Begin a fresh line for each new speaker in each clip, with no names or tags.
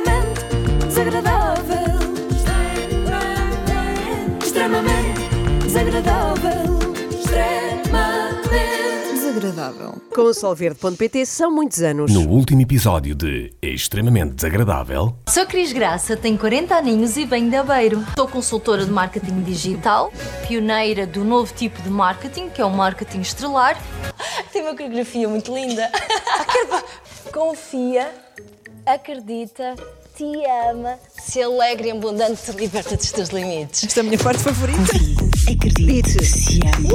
Extremamente desagradável. Extremamente desagradável. Extremamente
Desagradável. Com o Solverde.pt são muitos anos.
No último episódio de Extremamente Desagradável,
Sou Cris Graça, tenho 40 aninhos e venho de Aveiro. Sou consultora de marketing digital, pioneira do novo tipo de marketing, que é o marketing estrelar. Tem uma coreografia muito linda. Confia, acredita, te ama, se alegra e abundante, liberta dos teus limites.
Esta é a minha parte favorita.
Acredite, se ame.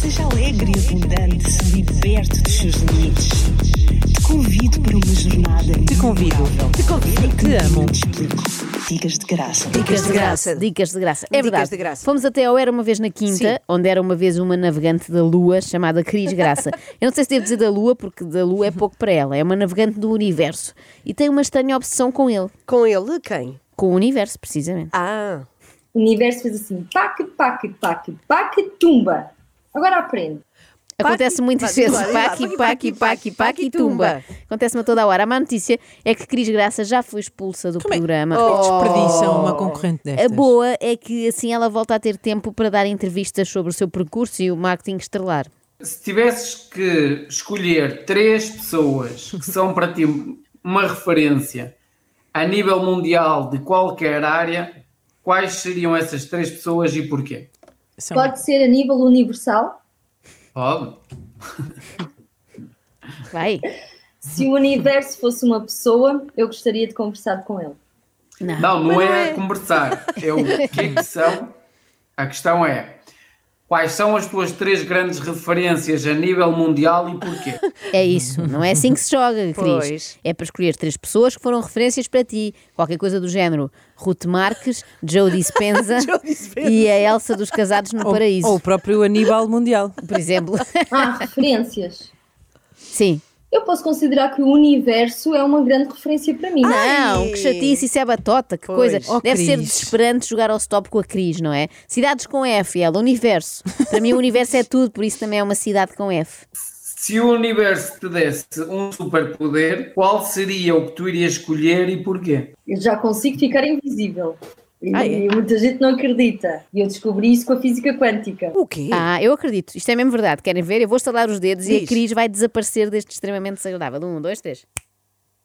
Seja alegre e abundante, se liberte dos seus limites. Convido para uma jornada
Te convido. Te convido. Te amo.
Te explico. Dicas de graça.
Dicas de graça.
Dicas de graça. É
Dicas
verdade.
de graça.
Fomos até ao Era Uma Vez na Quinta,
Sim.
onde era uma vez uma navegante da Lua chamada Cris Graça. Eu não sei se devo dizer da Lua, porque da Lua é pouco para ela. É uma navegante do universo. E tem uma estranha obsessão com ele.
Com ele, quem?
Com o universo, precisamente.
Ah,
O universo fez assim, pac, pac, pac, pac, tumba. Agora aprende.
Acontece muitas vezes. Paqui, paqui, paqui, paqui e tumba. Acontece-me a toda a hora. A má notícia é que Cris Graça já foi expulsa do
Como
programa.
é que desperdiçam uma concorrente destas?
A boa é que assim ela volta a ter tempo para dar entrevistas sobre o seu percurso e o marketing estrelar.
Se tivesses que escolher três pessoas que são para ti uma referência a nível mundial de qualquer área, quais seriam essas três pessoas e porquê?
São-
Pode ser a nível universal.
Pode?
Vai.
Se o universo fosse uma pessoa, eu gostaria de conversar com ele.
Não.
Não, não é, conversar. É o que é que são. A questão é quais são as tuas três grandes referências a nível mundial e porquê?
É isso, não é assim que se joga, Cris.
Pois.
É para escolher três pessoas que foram referências para ti. Qualquer coisa do género. Ruth Marques, Joe Dispenza,
Joe Dispenza.
e a Elsa dos Casados no
ou,
Paraíso,
ou o próprio Aníbal Mundial.
por exemplo.
Ah, referências.
Sim.
Eu posso considerar que o universo é uma grande referência para mim.
Não, que chatice, isso é batota, que
Pois.
coisa.
Oh,
Deve ser
Cris.
desesperante jogar ao stop com a Cris, não é? Cidades com F, ela, universo. Para mim o universo é tudo, por isso também é uma cidade com F.
Se o universo te desse um superpoder, qual seria o que tu irias escolher e porquê?
Eu já consigo ficar invisível. E,
Ah, é?
e muita gente não acredita. E eu descobri isso com a física quântica.
o quê?
Ah, eu acredito. Isto é mesmo verdade. Querem ver? Eu vou estalar os dedos e a
Diz.
Cris vai desaparecer deste extremamente desagradável. Um, dois, três.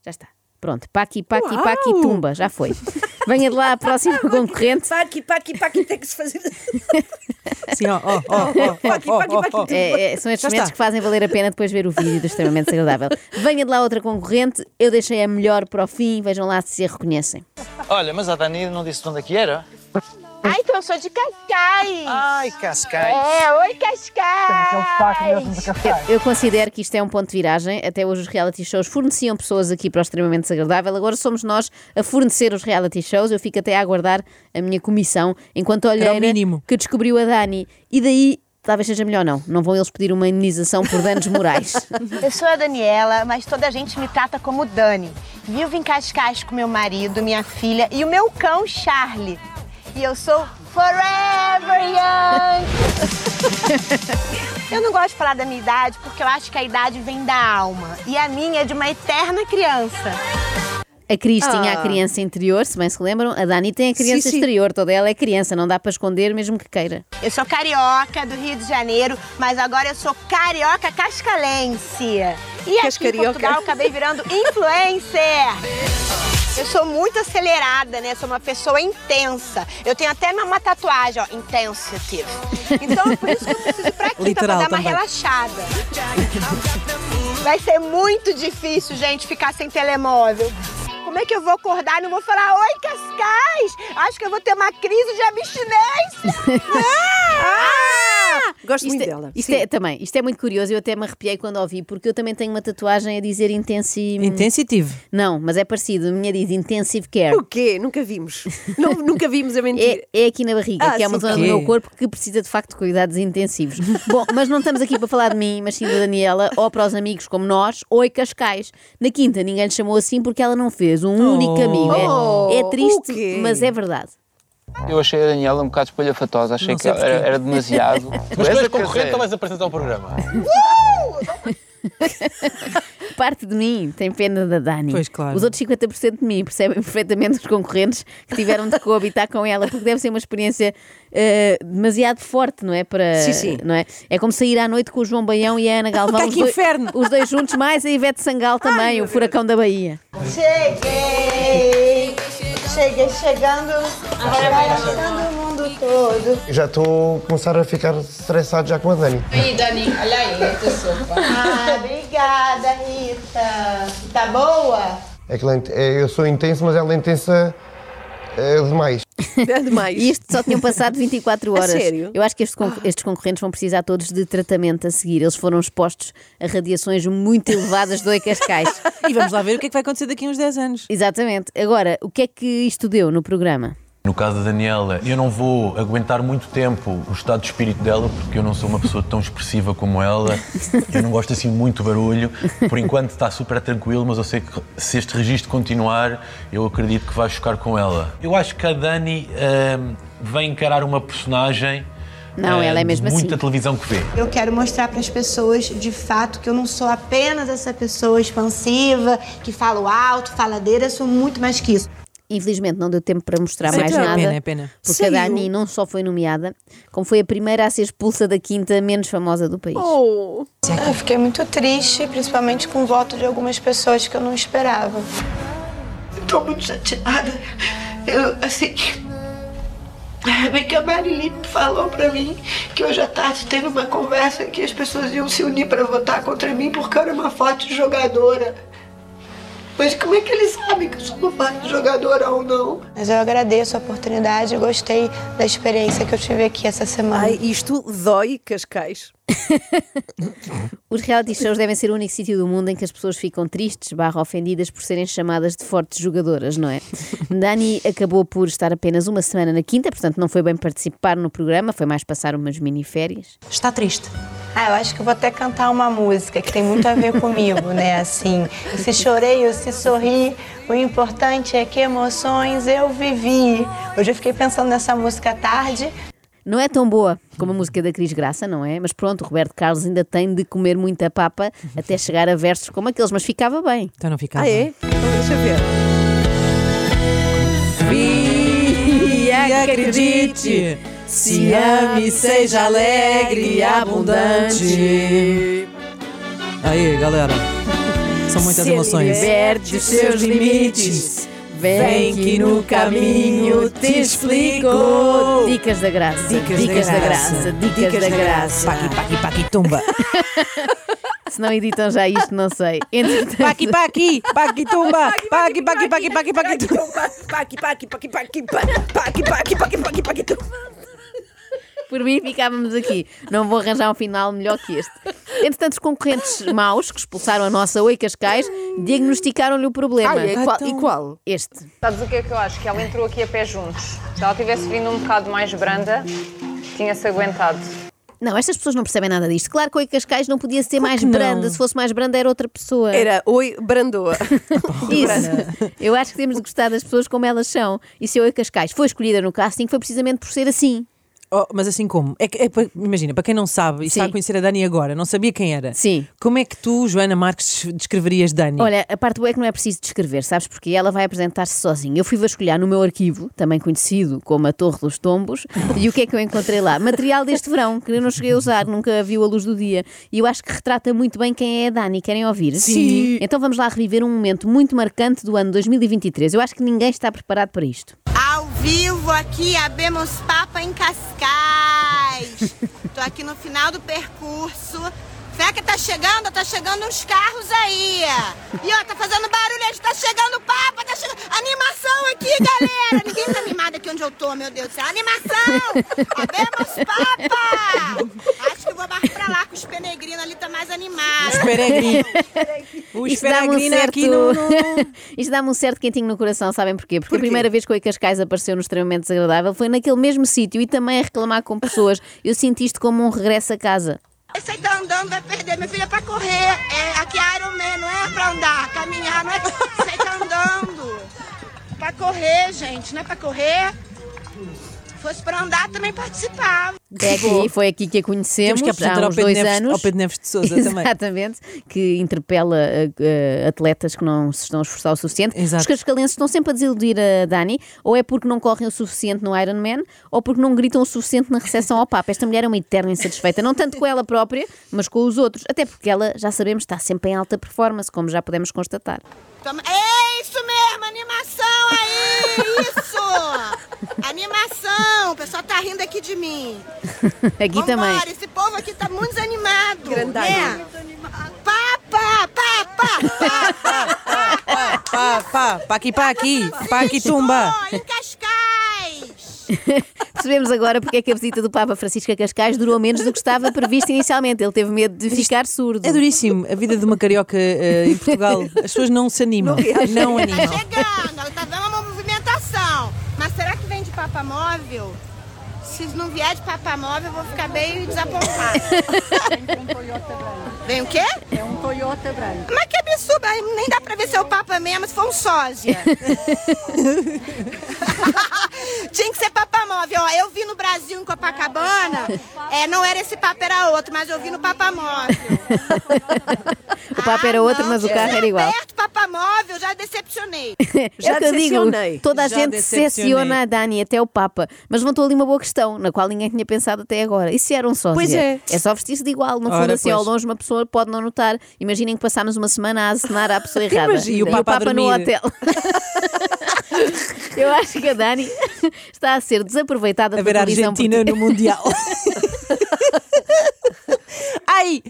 Já está. Pronto. Paqui, paqui,
Uau!
paqui, tumba. Já foi. Venha de lá a próxima concorrente.
Paqui, paqui, paqui, tem que se fazer.
Sim, ó, ó, ó,
Paqui, paqui, paqui.
É, é, são estes momentos que fazem valer a pena depois ver o vídeo do extremamente desagradável. Venha de lá outra concorrente. Eu deixei a melhor para o fim. Vejam lá se a reconhecem.
Olha, mas a Dani não disse de onde é que era?
Ah, então eu sou de Cascais.
Ai, Cascais.
É, oi Cascais.
Eu considero que isto é um ponto de viragem. Até hoje os reality shows forneciam pessoas aqui para o extremamente desagradável. Agora somos nós a fornecer os reality shows. Eu fico até a aguardar a minha comissão enquanto olheira
mínimo.
que descobriu a Dani. E daí talvez seja melhor não. Não vão eles pedir uma indenização por danos morais.
Eu sou a Daniela, mas toda a gente me trata como Dani. Vivo em Cascais com meu marido, minha filha e o meu cão Charlie. E eu sou forever young. eu não gosto de falar da minha idade porque eu acho que a idade vem da alma e a minha é de uma eterna criança.
A Cris tinha
Ah.
a criança interior, se bem se lembram. A Dani tem a criança
Sim, sim.
exterior. Toda ela é criança. Não dá para esconder mesmo que queira.
Eu sou carioca do Rio de Janeiro, mas agora eu sou carioca cascalense. E aqui
Cascarioca.
em Portugal acabei virando influencer. Eu sou muito acelerada, né? Sou uma pessoa intensa. Eu tenho até uma tatuagem, ó, intensitive. Então é por isso que eu preciso ir pra aqui,
Literal
pra dar uma
também.
relaxada. Vai ser muito difícil, gente, ficar sem telemóvel. Como é que eu vou acordar e não vou falar, oi, Cascais? Acho que eu vou ter uma crise de abstinência. Ah!
Gosto muito
Isto, é,
dela.
isto
Sim.
é também, isto é muito curioso. Eu até me arrepiei quando ouvi, porque eu também tenho uma tatuagem a dizer intensi...
Intensitivo.
Não, mas é parecido. A minha diz intensive care.
O quê? Nunca vimos. Não, nunca vimos a mentir.
É, é aqui na barriga,
Ah,
que é uma zona do meu corpo que precisa de facto de cuidados intensivos. Bom, mas não estamos aqui para falar de mim, mas sim da Daniela, ou para os amigos como nós, oi Cascais. Na quinta ninguém lhe chamou assim porque ela não fez um único amigo. É-
Oh,
é,
o
triste, mas é verdade.
Eu achei a Daniela um bocado espalhafatosa, achei que era, era demasiado.
Mas
Tu
és
a
concorrente ou vais apresentar o programa?
Parte de mim tem pena da Dani.
Pois, claro.
Os outros 50% de mim percebem perfeitamente os concorrentes que tiveram de coabitar com ela, porque deve ser uma experiência eh, demasiado forte, não é? Para,
Sim, sim.
Não é? é como sair à noite com o João Baião e a Ana Galvão.
Ai,
os
que
dois-
inferno!
Os dois juntos, mais a Ivete Sangal também, o furacão da Bahia.
Cheguei! Cheguei chegando, abraçando o mundo todo.
Já estou a começar a ficar estressado já com a Dani.
Aí, Dani, olha aí, essa sopa. Ah, obrigada, Rita. Tá boa?
É que é- eu sou intenso, mas ela é intensa é, demais.
É demais.
E isto só tinham passado 24
A
horas.
sério?
Eu acho que estes, con- estes concorrentes vão precisar todos de tratamento a seguir. Eles foram expostos a radiações muito elevadas do Cascais.
E vamos lá ver o que é que vai acontecer daqui a uns 10 anos.
Exatamente. Agora, o que é que isto deu no programa?
No caso da Daniela, eu não vou aguentar muito tempo o estado de espírito dela, porque eu não sou uma pessoa tão expressiva como ela. Eu não gosto assim muito barulho. Por enquanto está super tranquilo, mas eu sei que se este registro continuar, eu acredito que vai chocar com ela. Eu acho que a Dani ahm, vem encarar uma personagem.
Não, ela é mesmo
de muita
assim.
televisão que vê.
Eu quero mostrar para as pessoas, de fato, que eu não sou apenas essa pessoa expansiva, que fala alto, faladeira, eu sou muito mais que isso.
Infelizmente não deu tempo para mostrar
Sim,
mais
é
nada.
pena, é pena.
Porque a Dani não só foi nomeada, como foi a primeira a ser expulsa da quinta menos famosa do país.
Oh.
Eu fiquei muito triste, principalmente com o voto de algumas pessoas que eu não esperava.
Estou muito chateada. Eu, assim. Bem que a Marilyn falou pra mim que hoje à tarde teve uma conversa que as pessoas iam se unir pra votar contra mim porque eu era uma forte jogadora. Mas como é que eles sabem que eu sou uma forte jogadora ou não?
Mas eu agradeço a oportunidade e gostei da experiência que eu tive aqui essa semana.
Ai, isto dói, Cascais.
Os reality shows devem ser o único sítio do mundo em que as pessoas ficam tristes, barra ofendidas por serem chamadas de fortes jogadoras, não é? Dani acabou por estar apenas uma semana na quinta, portanto não foi bem participar no programa, foi mais passar umas miniférias.
Está triste. Ah, eu acho que eu vou até cantar uma música que tem muito a ver comigo, né? Assim, se chorei ou se sorri, o importante é que emoções eu vivi. Hoje eu fiquei pensando nessa música à tarde.
Não é tão boa como a música da Cris Graça, não é? Mas pronto, o Roberto Carlos ainda tem de comer muita papa até chegar a versos como aqueles, mas ficava bem.
Então não ficava.
Ah, é? Então deixa ver.
E acredite, se ame, seja alegre e abundante. Aí, galera. São muitas
Se
emoções.
liberte os seus limites. Vem que no caminho te explico. Dicas da graça.
Dicas,
da graça. Dicas, da, graça.
Paqui, paqui, paqui, tumba.
Se não editam já isto, não sei. Entretanto,
Paqui, paqui, paqui, tumba. Paqui, paqui, paqui, paqui, paqui, tumba.
Paqui, paqui, paqui, paqui, paqui, paqui, paqui, paqui, paqui, tu.
Por mim, ficávamos aqui. Não vou arranjar um final melhor que este. Entretanto, os concorrentes maus que expulsaram a nossa Oi Cascais diagnosticaram-lhe o problema.
Ai, é qual- e qual?
Este.
Sabes o que é que eu acho? Que ela entrou aqui a pé juntos. Se ela tivesse vindo um bocado mais branda, tinha-se aguentado.
Não, estas pessoas não percebem nada disto. Claro que Oi Cascais não podia ser mais
não?
branda. Se fosse mais branda, era outra pessoa.
Era Oi Brandoa.
Isso. Eu acho que temos de gostar das pessoas como elas são. E se a Oi Cascais foi escolhida no casting, foi precisamente por ser assim.
Oh, mas assim como? É, que- é imagina, para quem não sabe e está a conhecer a Dani agora, não sabia quem era.
Sim.
Como é que tu, Joana Marques, descreverias Dani?
Olha, a parte boa é que não é preciso descrever, sabes? Porque ela vai apresentar-se sozinha. Eu fui vasculhar no meu arquivo, também conhecido como a Torre dos Tombos, e o que é que eu encontrei lá? Material deste verão, que eu não cheguei a usar, nunca viu a luz do dia. E eu acho que retrata muito bem quem é a Dani. Querem ouvir?
Sim.
Então vamos lá reviver um momento muito marcante do ano 2023. Eu acho que ninguém está preparado para isto.
Ao vivo aqui, abemos Papa em Cascais. Tô aqui no final do percurso. Feca tá chegando, tá chegando uns carros aí. E ó, tá fazendo barulho, a gente tá chegando Papa, tá chegando. Animação aqui, galera. Ninguém tá animado aqui onde eu tô, meu Deus do céu. Animação! Abemos Papa! Acho que vou mais pra lá, com os penegrinos ali tá mais animado.
Os peregrinos. Os
dá-me um
peregrinos
certo...
aqui no. no-
Isto dá-me um certo quentinho no coração, sabem porquê? Porque a primeira vez que o Cascais apareceu no extremamente desagradável foi naquele mesmo sítio e também a reclamar com pessoas. Eu sinto isto como um regresso a casa.
Esse aí tá andando, vai perder. Meu filho é pra correr. É, aqui é Iron Man, não é pra andar, caminhar, não é. Você tá andando. Pra correr, gente, não é pra correr. Fosse pra andar, também participava.
É aqui, foi aqui que a conhecemos
Temos que
há uns dois
Neves,
anos.
ao Pedro Neves de Sousa também.
Exatamente, que interpela uh, atletas que não se estão a esforçar o suficiente.
Exato.
Os cascalenses estão sempre a desiludir a Dani, ou é porque não correm o suficiente no Ironman, ou porque não gritam o suficiente na recepção ao Papa. Esta mulher é uma eterna insatisfeita, não tanto com ela própria, mas com os outros. Até porque ela, já sabemos, está sempre em alta performance, como já podemos constatar.
É isso mesmo, animação aí, isso! Animação, o pessoal tá rindo aqui de mim.
Aqui também.
Vambora, esse povo aqui tá muito desanimado,
Grandalha.
né? Papa,
Pá, pá, pá aqui, pá aqui, pá aqui, tumba.
Ó, em Cascais!
Percebemos agora porque é que a visita do Papa Francisco a Cascais durou menos do que estava previsto inicialmente. Ele teve medo de ficar surdo.
É duríssimo a vida de uma carioca eh, em Portugal. As pessoas não se animam, não,
Tá
animam.
chegando, ela tá vendo uma será que vem de papa móvel? Se não vier de papa móvel, eu vou ficar bem desapontada. Vem o quê? É um Toyota branco. Mas que absurdo, nem dá pra ver se é o papa mesmo, se for um sósia. Tinha que ser papa móvel. Ó, eu vi no Brasil, em Copacabana, é, não era esse papa, era outro, mas eu vi no papa móvel.
O Papa era outro, mas o carro era igual.
Perto, papa móvel, já decepcionei.
é o que eu digo, toda a
Já
gente decepciona a Dani, até o Papa. Mas levantou ali uma boa questão, na qual ninguém tinha pensado até agora. E se era um sósia?
Pois é.
É só vestir-se de igual. No fundo,
Ora,
assim, ao longe, uma pessoa pode não notar. Imaginem que passámos uma semana a acenar à pessoa errada.
Imagina, e o Papa a
no
dormir.
hotel. Eu acho que a Dani está a ser desaproveitada
A ver a
televisão
Argentina
portuguesa.
no Mundial. Ai!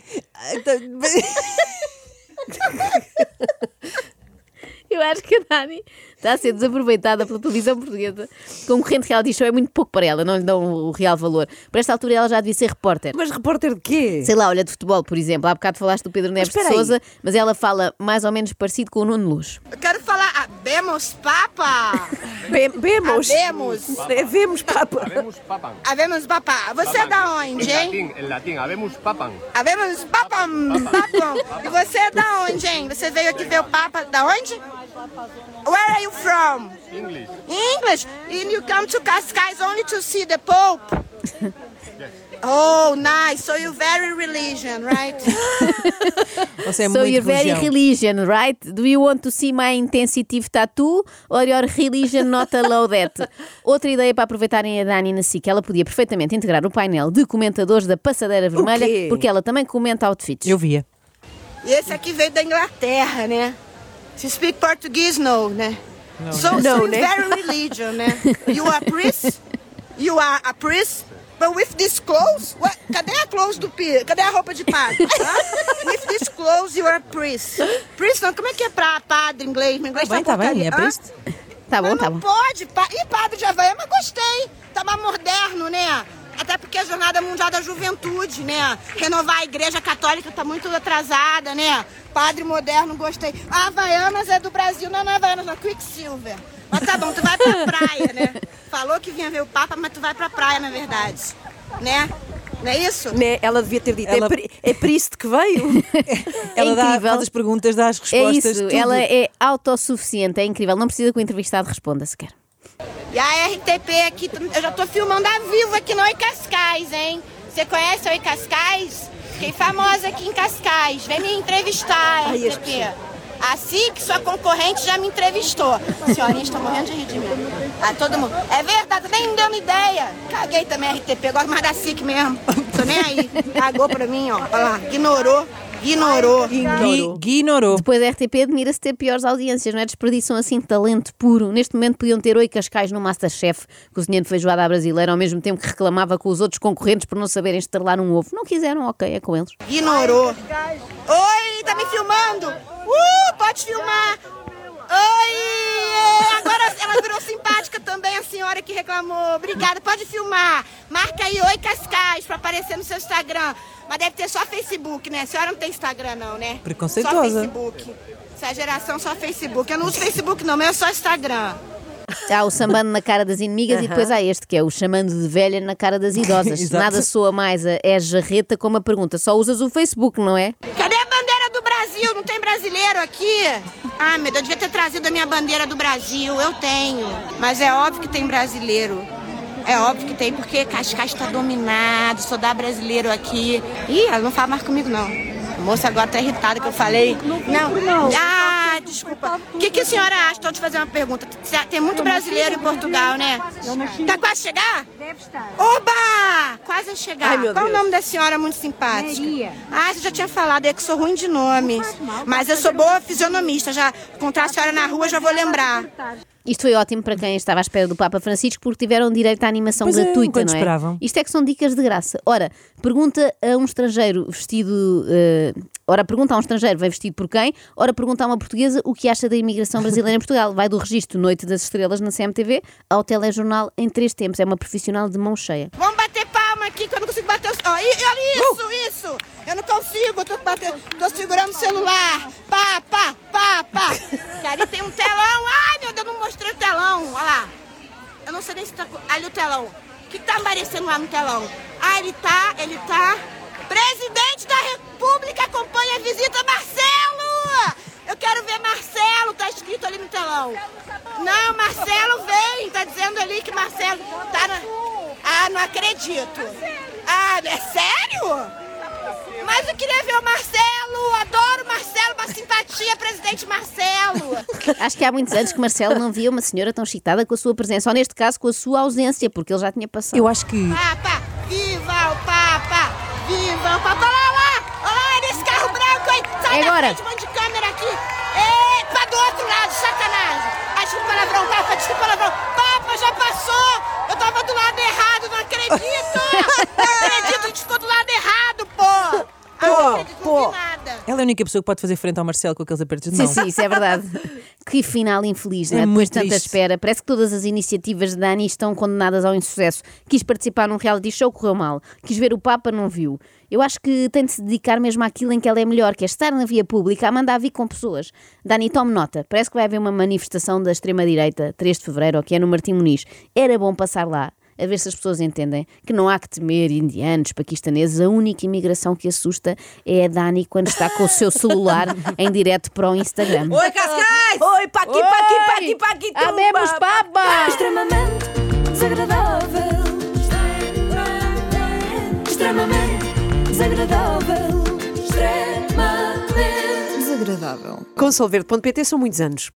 Eu acho que a Dani está a ser desaproveitada pela televisão portuguesa. Concorrente reality show é muito pouco para ela, não lhe dão o real valor. Por esta altura ela já devia ser repórter.
Mas repórter de quê?
Sei lá, olha, de futebol, por exemplo. Há bocado falaste do Pedro Neves de
espera aí.
Souza, mas ela fala mais ou menos parecido com o Nuno Luz.
Quero falar, habemos papa.
Be- Bemos.
Habemos.
É, Vemos, Papa.
Habemos papa. Você é da onde, hein?
En latín, habemos papam.
Habemos papam, papam. E você é da onde, hein? Você veio aqui ver o papa da onde? Where are you from?
English.
English. And you come to Cascais only to see the Pope? Oh, nice. So you very religion, right?
Você é
so
muito
you're very
religião.
religion, right? Do you want to see my intensive tattoo or your religion not allow that? Outra ideia para aproveitarem a Dani na SIC, ela podia perfeitamente integrar o painel de comentadores da Passadeira Vermelha, porque ela também comenta outfits.
Eu via.
E esse aqui veio da Inglaterra, né? Se speak português, no, né? So,
Não,
so
né?
very religion, né? You are priest? You are a priest? But with this clothes? What? Cadê a clothes do? Cadê a roupa de padre? Hã? with this clothes, you are priest. Priest não, como é que é pra padre em inglês? Meu inglês
Tá bem,
tá
tá bem, é priest.
Tá bom,
Mas
tá
não
bom.
pode. Pa... E padre de Havaiana, mas gostei. Tá mais moderno, né? Até porque a Jornada Mundial da Juventude, né? Renovar a Igreja Católica tá muito atrasada, né? Padre moderno, gostei. A Havaianas é do Brasil, não é na Havaianas, não. Quicksilver. Mas tá bom, tu vai pra praia, né? Falou que vinha ver o Papa, mas tu vai pra praia, na verdade. Né? Não é isso?
Né? Ela devia ter dito.
Ela-
É, pri- é Priest que veio?
Ela dá,
incrível.
faz as perguntas, dá as
É
respostas.
isso,
tudo.
ela é autossuficiente, é incrível. Não precisa que o entrevistado responda sequer.
E a RTP aqui, eu já tô filmando a vivo aqui no Oi Cascais, hein? Você conhece o Oi Cascais? Fiquei famosa aqui em Cascais. Vem me entrevistar, RTP. Assim que sua concorrente já me entrevistou. Senhorinha, estou morrendo de rir de mim. Ah, todo mundo. É verdade, nem me dando ideia. Caguei também RTP, gosto mais da SIC mesmo. Tô nem aí. Cagou pra mim, ó. Olha lá, ignorou. Ignorou.
Gui- Ignorou.
Depois a RTP admira-se ter piores audiências, não é? Desperdiçam assim talento puro. Neste momento podiam ter oi Cascais no Masterchef, cozinhando feijoada à brasileira, ao mesmo tempo que reclamava com os outros concorrentes por não saberem estrelar um ovo. Não quiseram, ok, é com eles.
Ignorou. Oi, tá me filmando? Uh, pode filmar. Oi! Agora ela virou simpática também, a senhora que reclamou. Obrigada, pode filmar. Marca aí Oi Cascais pra aparecer no seu Instagram. Mas deve ter só Facebook, né? A senhora não tem Instagram, não, né?
Preconceituosa.
Só Facebook. Essa geração só Facebook. Eu não uso Facebook, não, mas é só Instagram.
Há o sambando na cara das inimigas e depois há este, que é o chamando de velha na cara das idosas. Nada soa mais a é jarreta como a pergunta. Só usas o Facebook, não é?
Cadê a bandeira do Brasil? Não tem brasileiro aqui? Ah, meu Deus, eu devia ter trazido a minha bandeira do Brasil. Eu tenho. Mas é óbvio que tem brasileiro. É óbvio que tem, porque Cascais está dominado, sou da brasileiro aqui. Ih, ela não fala mais comigo, não. A moça agora tá irritada que eu falei. Não, Ah, desculpa. O que, que a senhora acha? Estou te fazer uma pergunta. Tem muito brasileiro em Portugal, né? Tá quase a chegar?
Deve estar.
Oba! Quase a chegar.
Ai,
Qual o nome da senhora muito simpática?
Maria.
Ah, você já tinha falado, é que sou ruim de nome. Mas eu sou boa fisionomista. Já encontrar a senhora na rua, já vou lembrar.
Isto foi ótimo para quem estava à espera do Papa Francisco porque tiveram direito à animação
Pois é,
gratuita,
enquanto
não é?
esperavam.
Isto é que são dicas de graça. Ora, pergunta a um estrangeiro vestido. eh, ora, pergunta a um estrangeiro, vai vestido por quem? Ora, pergunta a uma portuguesa o que acha da imigração brasileira em Portugal. Vai do registro Noite das Estrelas na CMTV ao telejornal em três tempos. É uma profissional de mão cheia.
Vamos bater palma aqui que eu não consigo bater os. E- olha isso, isso! Eu não consigo, eu tô, tô segurando o celular. Pá, pá, pá, pá. Que ali tem um telão. Ai, meu Deus, eu não mostrei o telão. Olha lá. Eu não sei nem se tá. Ali o telão. O que tá aparecendo lá no telão? Ah, ele tá, ele tá. Presidente da República acompanha a visita Marcelo! Eu quero ver Marcelo, tá escrito ali no telão. Não, Marcelo vem, tá dizendo ali que Marcelo tá na... Ah, não acredito. Ah, é sério? Mas eu queria ver o Marcelo, adoro o Marcelo, uma simpatia, presidente Marcelo.
Acho que há muitos anos que Marcelo não via uma senhora tão excitada com a sua presença, ou neste caso com a sua ausência, porque ele já tinha passado.
Eu acho que.
Papa, viva o Papa, viva o Papa. Olha lá, olha lá, nesse carro branco. Sai
É
da
agora.
frente, um monte de câmera aqui. Epa, do outro lado, sacanagem. Ah, desculpa o palavrão, Papa, desculpa o palavrão. Papa, já passou. Eu tava do lado errado, não acredito. não acredito, a gente ficou do lado errado, pô. Nada.
Ela é a única pessoa que pode fazer frente ao Marcelo com aqueles apertos de
Sim,
mão.
sim, isso é verdade. que final infeliz,
É
não é? Depois
muito
de tanta
triste.
espera. Parece que todas as iniciativas de Dani estão condenadas ao insucesso. Quis participar num reality show, correu mal. Quis ver o Papa, não viu. Eu acho que tem de se dedicar mesmo àquilo em que ela é melhor, que é estar na via pública a mandar vir com pessoas. Dani, tome nota. Parece que vai haver uma manifestação da extrema-direita, 3 de fevereiro, ou que é no Martim Muniz. Era bom passar lá. A ver se as pessoas entendem que não há que temer indianos, paquistaneses. A única imigração que assusta é a Dani quando está com o seu celular em direto para o Instagram.
Oi, Cascais! Oi, paqui, paqui, paqui, paqui, tumba!
Habemos papa!
Extremamente desagradável. Extremamente desagradável. Extremamente
Desagradável. Com solverde.pt são muitos anos.